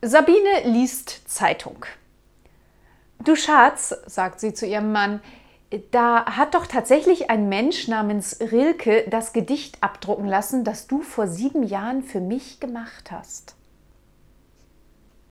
Sabine liest Zeitung. Du Schatz, sagt sie zu ihrem Mann, da hat doch tatsächlich ein Mensch namens Rilke das Gedicht abdrucken lassen, das du vor sieben Jahren für mich gemacht hast.